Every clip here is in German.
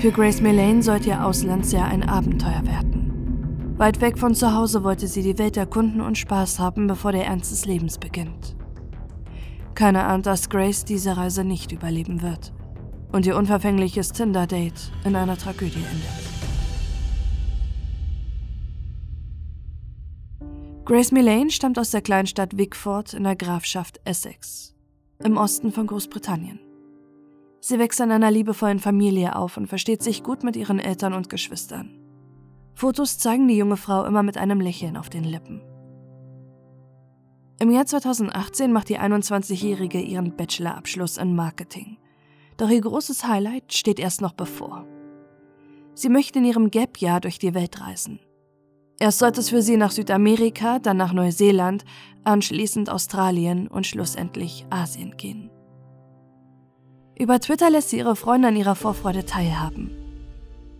Für Grace Millane sollte ihr Auslandsjahr ein Abenteuer werden. Weit weg von zu Hause wollte sie die Welt erkunden und Spaß haben, bevor der Ernst des Lebens beginnt. Keiner ahnt, dass Grace diese Reise nicht überleben wird und ihr unverfängliches Tinder-Date in einer Tragödie endet. Grace Millane stammt aus der Kleinstadt Wickford in der Grafschaft Essex, im Osten von Großbritannien. Sie wächst in einer liebevollen Familie auf und versteht sich gut mit ihren Eltern und Geschwistern. Fotos zeigen die junge Frau immer mit einem Lächeln auf den Lippen. Im Jahr 2018 macht die 21-Jährige ihren Bachelorabschluss in Marketing. Doch ihr großes Highlight steht erst noch bevor. Sie möchte in ihrem Gap-Jahr durch die Welt reisen. Erst sollte es für sie nach Südamerika, dann nach Neuseeland, anschließend Australien und schlussendlich Asien gehen. Über Twitter lässt sie ihre Freunde an ihrer Vorfreude teilhaben.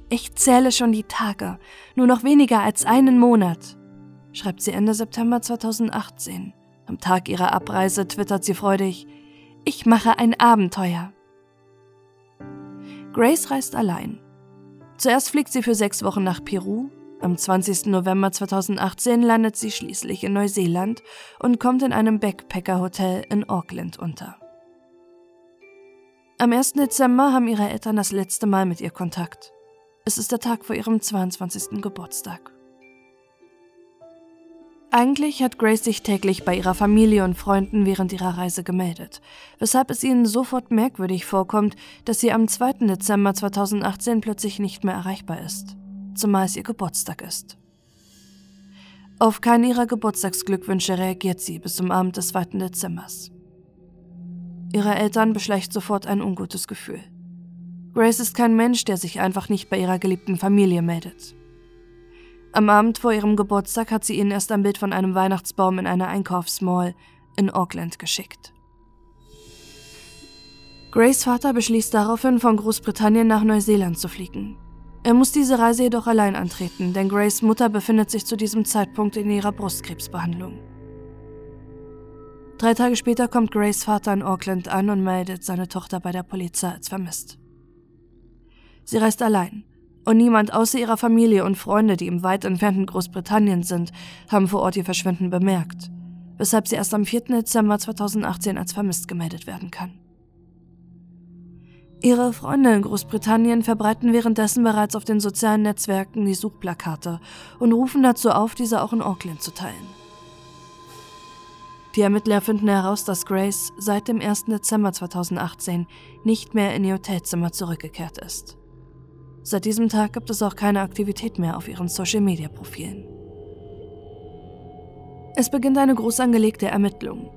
Ich zähle schon die Tage, nur noch weniger als einen Monat, schreibt sie Ende September 2018. Am Tag ihrer Abreise twittert sie freudig, ich mache ein Abenteuer. Grace reist allein. Zuerst fliegt sie für sechs Wochen nach Peru, am 20. November 2018 landet sie schließlich in Neuseeland und kommt in einem Backpacker-Hotel in Auckland unter. Am 1. Dezember haben ihre Eltern das letzte Mal mit ihr Kontakt. Es ist der Tag vor ihrem 22. Geburtstag. Eigentlich hat Grace sich täglich bei ihrer Familie und Freunden während ihrer Reise gemeldet, weshalb es ihnen sofort merkwürdig vorkommt, dass sie am 2. Dezember 2018 plötzlich nicht mehr erreichbar ist zumal es ihr Geburtstag ist. Auf keinen ihrer Geburtstagsglückwünsche reagiert sie bis zum Abend des 2. Dezembers. Ihre Eltern beschleicht sofort ein ungutes Gefühl. Grace ist kein Mensch, der sich einfach nicht bei ihrer geliebten Familie meldet. Am Abend vor ihrem Geburtstag hat sie ihnen erst ein Bild von einem Weihnachtsbaum in einer Einkaufsmall in Auckland geschickt. Grace Vater beschließt daraufhin, von Großbritannien nach Neuseeland zu fliegen. Er muss diese Reise jedoch allein antreten, denn Grace Mutter befindet sich zu diesem Zeitpunkt in ihrer Brustkrebsbehandlung. Drei Tage später kommt Grace Vater in Auckland an und meldet seine Tochter bei der Polizei als vermisst. Sie reist allein und niemand außer ihrer Familie und Freunde, die im weit entfernten Großbritannien sind, haben vor Ort ihr Verschwinden bemerkt, weshalb sie erst am 4. Dezember 2018 als vermisst gemeldet werden kann. Ihre Freunde in Großbritannien verbreiten währenddessen bereits auf den sozialen Netzwerken die Suchplakate und rufen dazu auf, diese auch in Auckland zu teilen. Die Ermittler finden heraus, dass Grace seit dem 1. Dezember 2018 nicht mehr in ihr Hotelzimmer zurückgekehrt ist. Seit diesem Tag gibt es auch keine Aktivität mehr auf ihren Social-Media-Profilen. Es beginnt eine groß angelegte Ermittlung.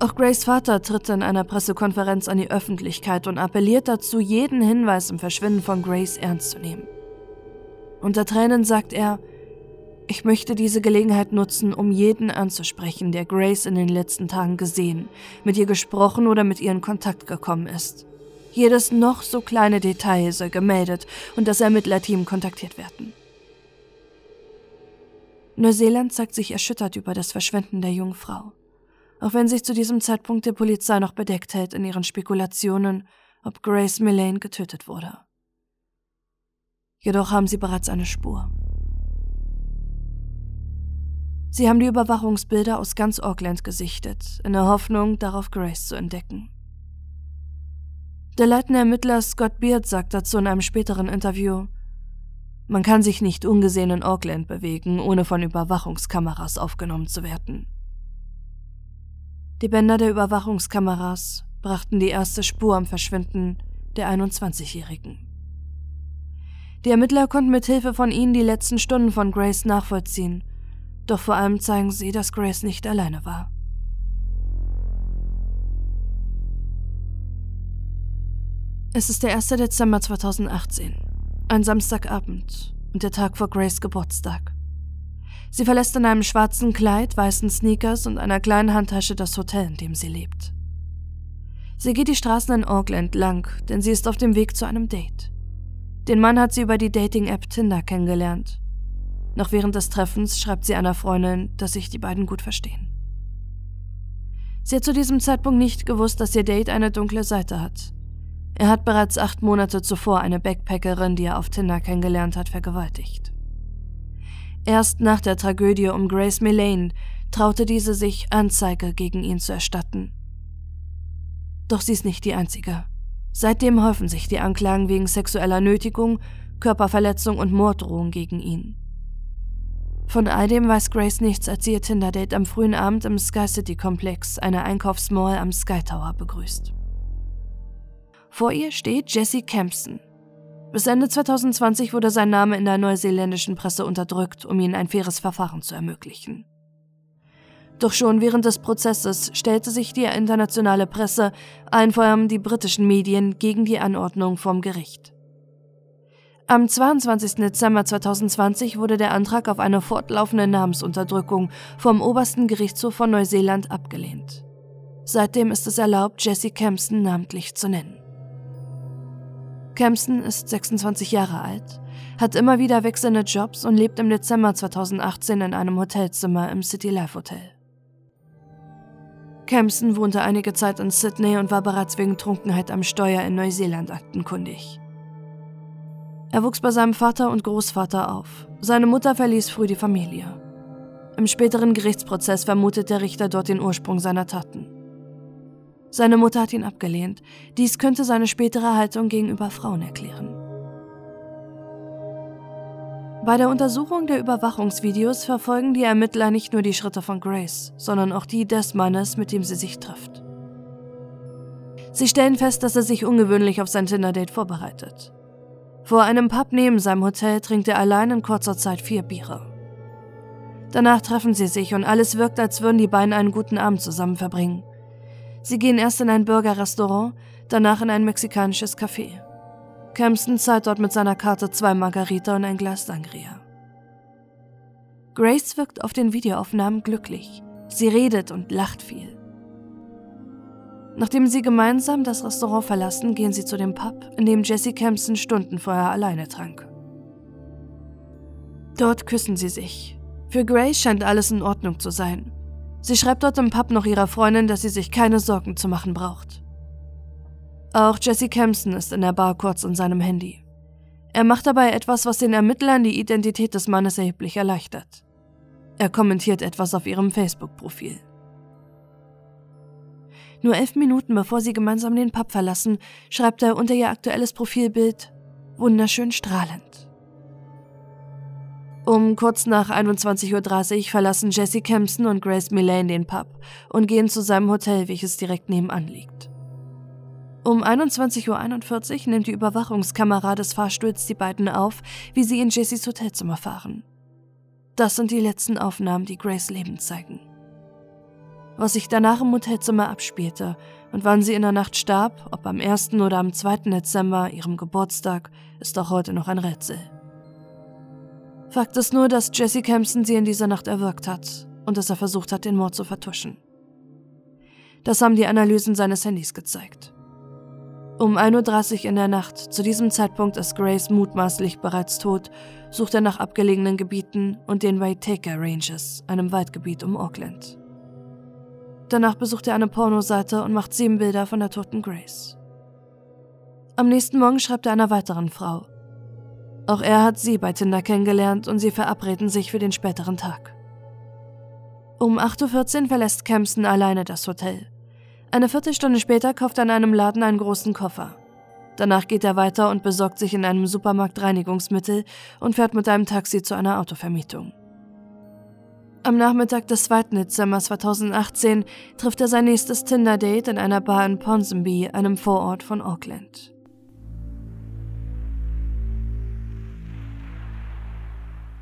Auch Grace Vater tritt in einer Pressekonferenz an die Öffentlichkeit und appelliert dazu, jeden Hinweis im Verschwinden von Grace ernst zu nehmen. Unter Tränen sagt er, ich möchte diese Gelegenheit nutzen, um jeden anzusprechen, der Grace in den letzten Tagen gesehen, mit ihr gesprochen oder mit ihr in Kontakt gekommen ist. Jedes noch so kleine Detail soll gemeldet und das Ermittlerteam kontaktiert werden. Neuseeland zeigt sich erschüttert über das Verschwinden der jungen Frau auch wenn sich zu diesem Zeitpunkt die Polizei noch bedeckt hält in ihren Spekulationen, ob Grace Millane getötet wurde. Jedoch haben sie bereits eine Spur. Sie haben die Überwachungsbilder aus ganz Auckland gesichtet, in der Hoffnung, darauf Grace zu entdecken. Der leitende Ermittler Scott Beard sagt dazu in einem späteren Interview, man kann sich nicht ungesehen in Auckland bewegen, ohne von Überwachungskameras aufgenommen zu werden. Die Bänder der Überwachungskameras brachten die erste Spur am Verschwinden der 21-Jährigen. Die Ermittler konnten mit Hilfe von ihnen die letzten Stunden von Grace nachvollziehen, doch vor allem zeigen sie, dass Grace nicht alleine war. Es ist der 1. Dezember 2018, ein Samstagabend und der Tag vor Grace Geburtstag. Sie verlässt in einem schwarzen Kleid, weißen Sneakers und einer kleinen Handtasche das Hotel, in dem sie lebt. Sie geht die Straßen in Auckland lang, denn sie ist auf dem Weg zu einem Date. Den Mann hat sie über die Dating-App Tinder kennengelernt. Noch während des Treffens schreibt sie einer Freundin, dass sich die beiden gut verstehen. Sie hat zu diesem Zeitpunkt nicht gewusst, dass ihr Date eine dunkle Seite hat. Er hat bereits acht Monate zuvor eine Backpackerin, die er auf Tinder kennengelernt hat, vergewaltigt. Erst nach der Tragödie um Grace Millane traute diese sich, Anzeige gegen ihn zu erstatten. Doch sie ist nicht die einzige. Seitdem häufen sich die Anklagen wegen sexueller Nötigung, Körperverletzung und Morddrohung gegen ihn. Von all dem weiß Grace nichts, als sie ihr Tinder-Date am frühen Abend im Sky City Komplex, einer Einkaufsmall am Sky Tower, begrüßt. Vor ihr steht Jesse Campson. Bis Ende 2020 wurde sein Name in der neuseeländischen Presse unterdrückt, um ihnen ein faires Verfahren zu ermöglichen. Doch schon während des Prozesses stellte sich die internationale Presse, allen vor allem die britischen Medien, gegen die Anordnung vom Gericht. Am 22. Dezember 2020 wurde der Antrag auf eine fortlaufende Namensunterdrückung vom obersten Gerichtshof von Neuseeland abgelehnt. Seitdem ist es erlaubt, Jesse Campson namentlich zu nennen. Campson ist 26 Jahre alt, hat immer wieder wechselnde Jobs und lebt im Dezember 2018 in einem Hotelzimmer im City Life Hotel. Campson wohnte einige Zeit in Sydney und war bereits wegen Trunkenheit am Steuer in Neuseeland aktenkundig. Er wuchs bei seinem Vater und Großvater auf. Seine Mutter verließ früh die Familie. Im späteren Gerichtsprozess vermutet der Richter dort den Ursprung seiner Taten. Seine Mutter hat ihn abgelehnt. Dies könnte seine spätere Haltung gegenüber Frauen erklären. Bei der Untersuchung der Überwachungsvideos verfolgen die Ermittler nicht nur die Schritte von Grace, sondern auch die des Mannes, mit dem sie sich trifft. Sie stellen fest, dass er sich ungewöhnlich auf sein Tinder-Date vorbereitet. Vor einem Pub neben seinem Hotel trinkt er allein in kurzer Zeit vier Biere. Danach treffen sie sich und alles wirkt, als würden die beiden einen guten Abend zusammen verbringen. Sie gehen erst in ein Burgerrestaurant, danach in ein mexikanisches Café. Campson zahlt dort mit seiner Karte zwei Margarita und ein Glas Sangria. Grace wirkt auf den Videoaufnahmen glücklich. Sie redet und lacht viel. Nachdem sie gemeinsam das Restaurant verlassen, gehen sie zu dem Pub, in dem Jesse Campson Stunden vorher alleine trank. Dort küssen sie sich. Für Grace scheint alles in Ordnung zu sein. Sie schreibt dort im Pub noch ihrer Freundin, dass sie sich keine Sorgen zu machen braucht. Auch Jesse Campson ist in der Bar kurz in seinem Handy. Er macht dabei etwas, was den Ermittlern die Identität des Mannes erheblich erleichtert. Er kommentiert etwas auf ihrem Facebook-Profil. Nur elf Minuten bevor sie gemeinsam den Pub verlassen, schreibt er unter ihr aktuelles Profilbild wunderschön strahlend. Um kurz nach 21.30 Uhr verlassen Jesse Campson und Grace Millane den Pub und gehen zu seinem Hotel, welches direkt nebenan liegt. Um 21.41 Uhr nimmt die Überwachungskamera des Fahrstuhls die beiden auf, wie sie in Jessys Hotelzimmer fahren. Das sind die letzten Aufnahmen, die Grace Leben zeigen. Was sich danach im Hotelzimmer abspielte und wann sie in der Nacht starb, ob am 1. oder am 2. Dezember, ihrem Geburtstag, ist auch heute noch ein Rätsel. Fakt ist nur, dass Jesse Campson sie in dieser Nacht erwürgt hat und dass er versucht hat, den Mord zu vertuschen. Das haben die Analysen seines Handys gezeigt. Um 1.30 Uhr in der Nacht, zu diesem Zeitpunkt ist Grace mutmaßlich bereits tot, sucht er nach abgelegenen Gebieten und den Waitaka Ranges, einem Waldgebiet um Auckland. Danach besucht er eine Pornoseite und macht sieben Bilder von der toten Grace. Am nächsten Morgen schreibt er einer weiteren Frau, auch er hat sie bei Tinder kennengelernt und sie verabreden sich für den späteren Tag. Um 8.14 Uhr verlässt Campson alleine das Hotel. Eine Viertelstunde später kauft er in einem Laden einen großen Koffer. Danach geht er weiter und besorgt sich in einem Supermarkt Reinigungsmittel und fährt mit einem Taxi zu einer Autovermietung. Am Nachmittag des 2. Dezember 2018 trifft er sein nächstes Tinder-Date in einer Bar in Ponsonby, einem Vorort von Auckland.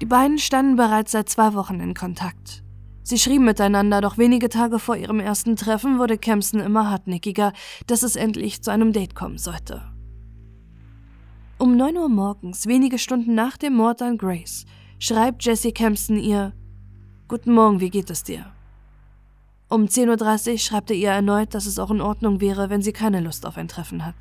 Die beiden standen bereits seit zwei Wochen in Kontakt. Sie schrieben miteinander, doch wenige Tage vor ihrem ersten Treffen wurde Campson immer hartnäckiger, dass es endlich zu einem Date kommen sollte. Um 9 Uhr morgens, wenige Stunden nach dem Mord an Grace, schreibt Jessie Campson ihr Guten Morgen, wie geht es dir? Um 10.30 Uhr schreibt er ihr erneut, dass es auch in Ordnung wäre, wenn sie keine Lust auf ein Treffen hat.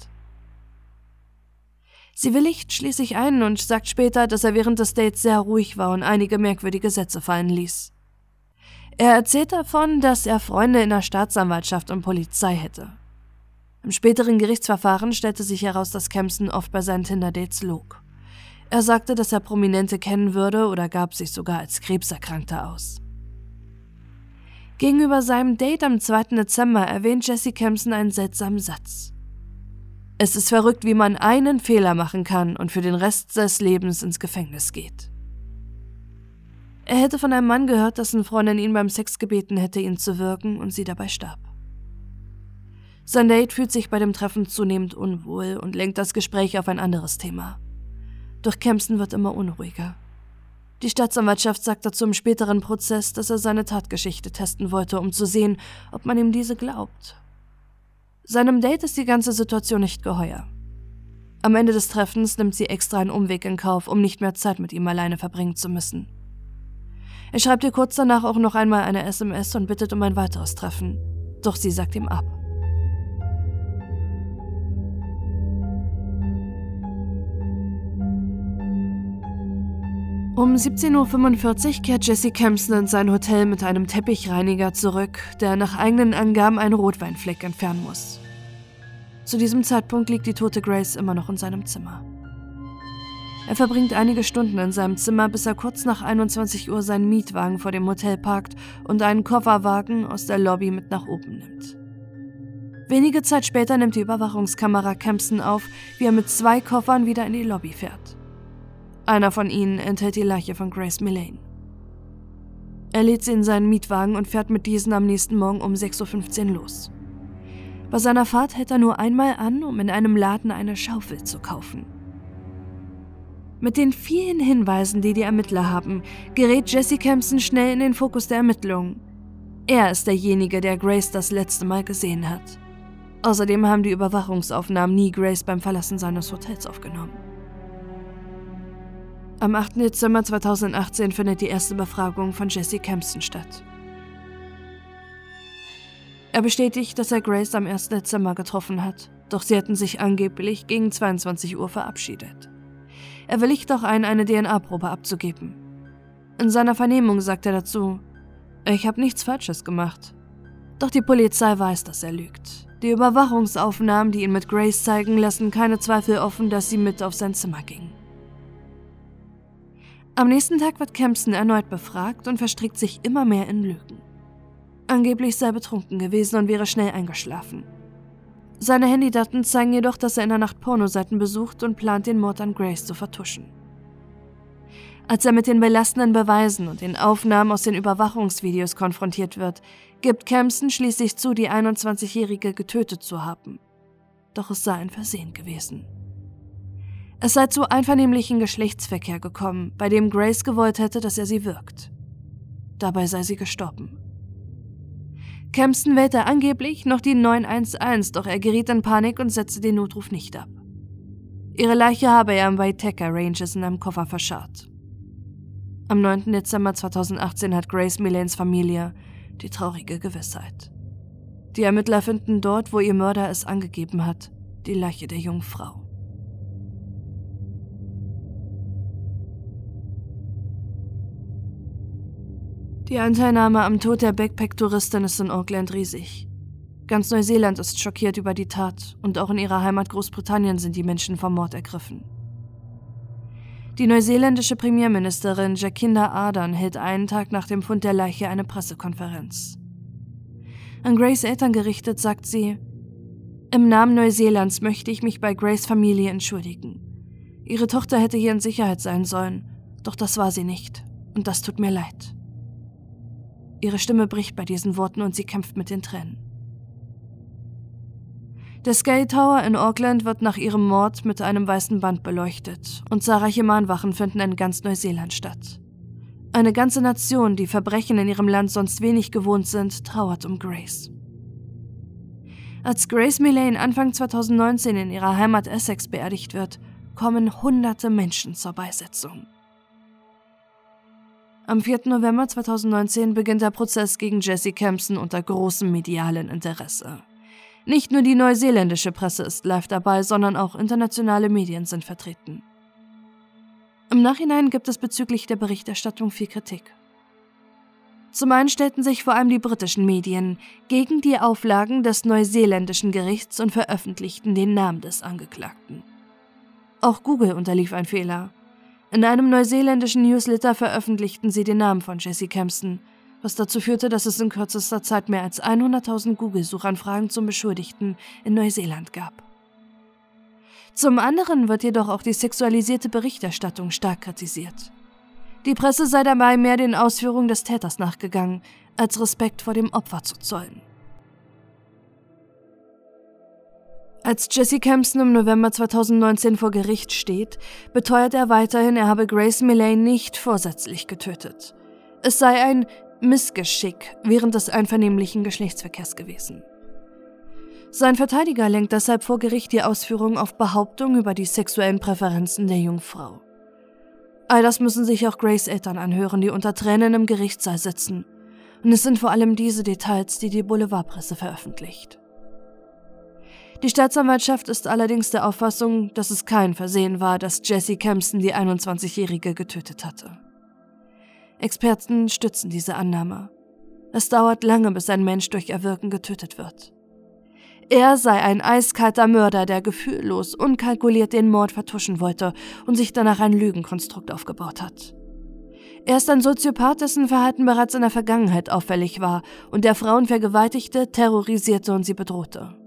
Sie willigt schließlich ein und sagt später, dass er während des Dates sehr ruhig war und einige merkwürdige Sätze fallen ließ. Er erzählt davon, dass er Freunde in der Staatsanwaltschaft und Polizei hätte. Im späteren Gerichtsverfahren stellte sich heraus, dass Kempson oft bei seinen Tinder-Dates log. Er sagte, dass er Prominente kennen würde oder gab sich sogar als Krebserkrankter aus. Gegenüber seinem Date am 2. Dezember erwähnt Jesse Kempson einen seltsamen Satz. Es ist verrückt, wie man einen Fehler machen kann und für den Rest seines Lebens ins Gefängnis geht. Er hätte von einem Mann gehört, dessen Freundin ihn beim Sex gebeten hätte, ihn zu wirken und sie dabei starb. Sein Date fühlt sich bei dem Treffen zunehmend unwohl und lenkt das Gespräch auf ein anderes Thema. Doch Kempson wird immer unruhiger. Die Staatsanwaltschaft sagt dazu im späteren Prozess, dass er seine Tatgeschichte testen wollte, um zu sehen, ob man ihm diese glaubt. Seinem Date ist die ganze Situation nicht geheuer. Am Ende des Treffens nimmt sie extra einen Umweg in Kauf, um nicht mehr Zeit mit ihm alleine verbringen zu müssen. Er schreibt ihr kurz danach auch noch einmal eine SMS und bittet um ein weiteres Treffen, doch sie sagt ihm ab. Um 17.45 Uhr kehrt Jesse Kempson in sein Hotel mit einem Teppichreiniger zurück, der nach eigenen Angaben einen Rotweinfleck entfernen muss. Zu diesem Zeitpunkt liegt die tote Grace immer noch in seinem Zimmer. Er verbringt einige Stunden in seinem Zimmer, bis er kurz nach 21 Uhr seinen Mietwagen vor dem Hotel parkt und einen Kofferwagen aus der Lobby mit nach oben nimmt. Wenige Zeit später nimmt die Überwachungskamera Kempson auf, wie er mit zwei Koffern wieder in die Lobby fährt. Einer von ihnen enthält die Leiche von Grace Millane. Er lädt sie in seinen Mietwagen und fährt mit diesen am nächsten Morgen um 6.15 Uhr los. Bei seiner Fahrt hält er nur einmal an, um in einem Laden eine Schaufel zu kaufen. Mit den vielen Hinweisen, die die Ermittler haben, gerät Jesse Kempson schnell in den Fokus der Ermittlungen. Er ist derjenige, der Grace das letzte Mal gesehen hat. Außerdem haben die Überwachungsaufnahmen nie Grace beim Verlassen seines Hotels aufgenommen. Am 8. Dezember 2018 findet die erste Befragung von Jesse Kempson statt. Er bestätigt, dass er Grace am 1. Dezember getroffen hat, doch sie hätten sich angeblich gegen 22 Uhr verabschiedet. Er willigt auch ein, eine DNA-Probe abzugeben. In seiner Vernehmung sagt er dazu, ich habe nichts Falsches gemacht. Doch die Polizei weiß, dass er lügt. Die Überwachungsaufnahmen, die ihn mit Grace zeigen, lassen keine Zweifel offen, dass sie mit auf sein Zimmer ging. Am nächsten Tag wird Kempson erneut befragt und verstrickt sich immer mehr in Lügen. Angeblich sei er betrunken gewesen und wäre schnell eingeschlafen. Seine Handydaten zeigen jedoch, dass er in der Nacht Pornoseiten besucht und plant, den Mord an Grace zu vertuschen. Als er mit den belastenden Beweisen und den Aufnahmen aus den Überwachungsvideos konfrontiert wird, gibt Kempson schließlich zu, die 21-Jährige getötet zu haben. Doch es sei ein Versehen gewesen. Es sei zu einvernehmlichen Geschlechtsverkehr gekommen, bei dem Grace gewollt hätte, dass er sie wirkt. Dabei sei sie gestorben. Kempston wählte angeblich noch die 911, doch er geriet in Panik und setzte den Notruf nicht ab. Ihre Leiche habe er im Waiteka Ranges in einem Koffer verscharrt. Am 9. Dezember 2018 hat Grace Millanes Familie die traurige Gewissheit. Die Ermittler finden dort, wo ihr Mörder es angegeben hat, die Leiche der jungen Frau. Die Anteilnahme am Tod der Backpack-Touristin ist in Auckland riesig. Ganz Neuseeland ist schockiert über die Tat und auch in ihrer Heimat Großbritannien sind die Menschen vom Mord ergriffen. Die neuseeländische Premierministerin Jacinda Ardern hält einen Tag nach dem Fund der Leiche eine Pressekonferenz. An Grace Eltern gerichtet sagt sie, im Namen Neuseelands möchte ich mich bei Grace Familie entschuldigen. Ihre Tochter hätte hier in Sicherheit sein sollen, doch das war sie nicht, und das tut mir leid. Ihre Stimme bricht bei diesen Worten und sie kämpft mit den Tränen. Der Sky Tower in Auckland wird nach ihrem Mord mit einem weißen Band beleuchtet und zahlreiche Mahnwachen finden in ganz Neuseeland statt. Eine ganze Nation, die Verbrechen in ihrem Land sonst wenig gewohnt sind, trauert um Grace. Als Grace Millane Anfang 2019 in ihrer Heimat Essex beerdigt wird, kommen hunderte Menschen zur Beisetzung. Am 4. November 2019 beginnt der Prozess gegen Jesse Kempson unter großem medialen Interesse. Nicht nur die neuseeländische Presse ist live dabei, sondern auch internationale Medien sind vertreten. Im Nachhinein gibt es bezüglich der Berichterstattung viel Kritik. Zum einen stellten sich vor allem die britischen Medien gegen die Auflagen des neuseeländischen Gerichts und veröffentlichten den Namen des Angeklagten. Auch Google unterlief ein Fehler. In einem neuseeländischen Newsletter veröffentlichten sie den Namen von Jesse Kempson, was dazu führte, dass es in kürzester Zeit mehr als 100.000 Google-Suchanfragen zum Beschuldigten in Neuseeland gab. Zum anderen wird jedoch auch die sexualisierte Berichterstattung stark kritisiert. Die Presse sei dabei mehr den Ausführungen des Täters nachgegangen, als Respekt vor dem Opfer zu zollen. Als Jesse Kempson im November 2019 vor Gericht steht, beteuert er weiterhin, er habe Grace Millay nicht vorsätzlich getötet. Es sei ein Missgeschick während des einvernehmlichen Geschlechtsverkehrs gewesen. Sein Verteidiger lenkt deshalb vor Gericht die Ausführungen auf Behauptungen über die sexuellen Präferenzen der Jungfrau. All das müssen sich auch Grace Eltern anhören, die unter Tränen im Gerichtssaal sitzen. Und es sind vor allem diese Details, die die Boulevardpresse veröffentlicht. Die Staatsanwaltschaft ist allerdings der Auffassung, dass es kein Versehen war, dass Jessie Kempson die 21-Jährige getötet hatte. Experten stützen diese Annahme. Es dauert lange, bis ein Mensch durch Erwirken getötet wird. Er sei ein eiskalter Mörder, der gefühllos, unkalkuliert den Mord vertuschen wollte und sich danach ein Lügenkonstrukt aufgebaut hat. Er ist ein Soziopath, dessen Verhalten bereits in der Vergangenheit auffällig war und der Frauen vergewaltigte, terrorisierte und sie bedrohte.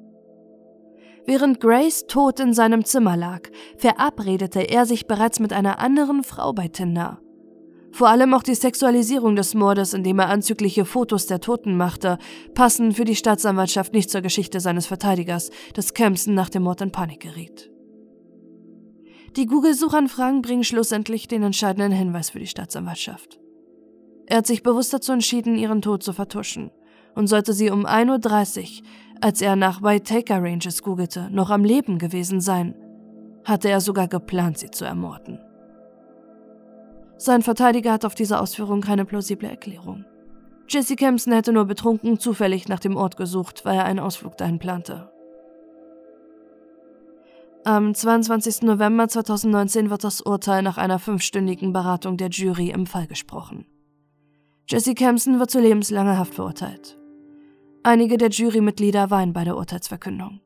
Während Grace tot in seinem Zimmer lag, verabredete er sich bereits mit einer anderen Frau bei Tinder. Vor allem auch die Sexualisierung des Mordes, indem er anzügliche Fotos der Toten machte, passen für die Staatsanwaltschaft nicht zur Geschichte seines Verteidigers, dass Kempson nach dem Mord in Panik geriet. Die Google-Suchanfragen bringen schlussendlich den entscheidenden Hinweis für die Staatsanwaltschaft. Er hat sich bewusst dazu entschieden, ihren Tod zu vertuschen und sollte sie um 1.30 Uhr, als er nach Waitaka Ranges googelte, noch am Leben gewesen sein, hatte er sogar geplant, sie zu ermorden. Sein Verteidiger hat auf diese Ausführung keine plausible Erklärung. Jesse Kempson hätte nur betrunken zufällig nach dem Ort gesucht, weil er einen Ausflug dahin plante. Am 22. November 2019 wird das Urteil nach einer fünfstündigen Beratung der Jury im Fall gesprochen. Jesse Kempson wird zu lebenslanger Haft verurteilt. Einige der Jurymitglieder weinen bei der Urteilsverkündung.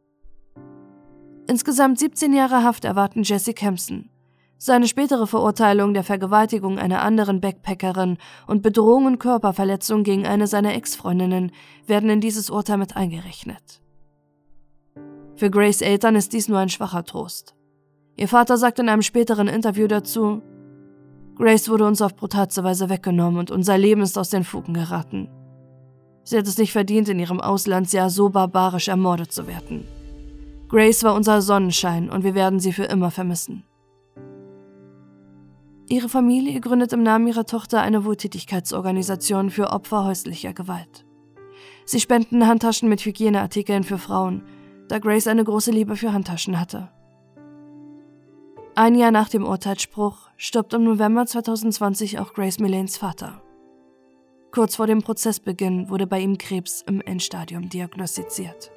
Insgesamt 17 Jahre Haft erwarten Jesse Kempson, seine spätere Verurteilung der Vergewaltigung einer anderen Backpackerin und Bedrohung und Körperverletzung gegen eine seiner Ex-Freundinnen werden in dieses Urteil mit eingerechnet. Für Grace Eltern ist dies nur ein schwacher Trost. Ihr Vater sagt in einem späteren Interview dazu, Grace wurde uns auf brutalste Weise weggenommen und unser Leben ist aus den Fugen geraten. Sie hat es nicht verdient, in ihrem Auslandsjahr so barbarisch ermordet zu werden. Grace war unser Sonnenschein und wir werden sie für immer vermissen. Ihre Familie gründet im Namen ihrer Tochter eine Wohltätigkeitsorganisation für Opfer häuslicher Gewalt. Sie spenden Handtaschen mit Hygieneartikeln für Frauen, da Grace eine große Liebe für Handtaschen hatte. Ein Jahr nach dem Urteilsspruch stirbt im November 2020 auch Grace Millanes Vater. Kurz vor dem Prozessbeginn wurde bei ihm Krebs im Endstadium diagnostiziert.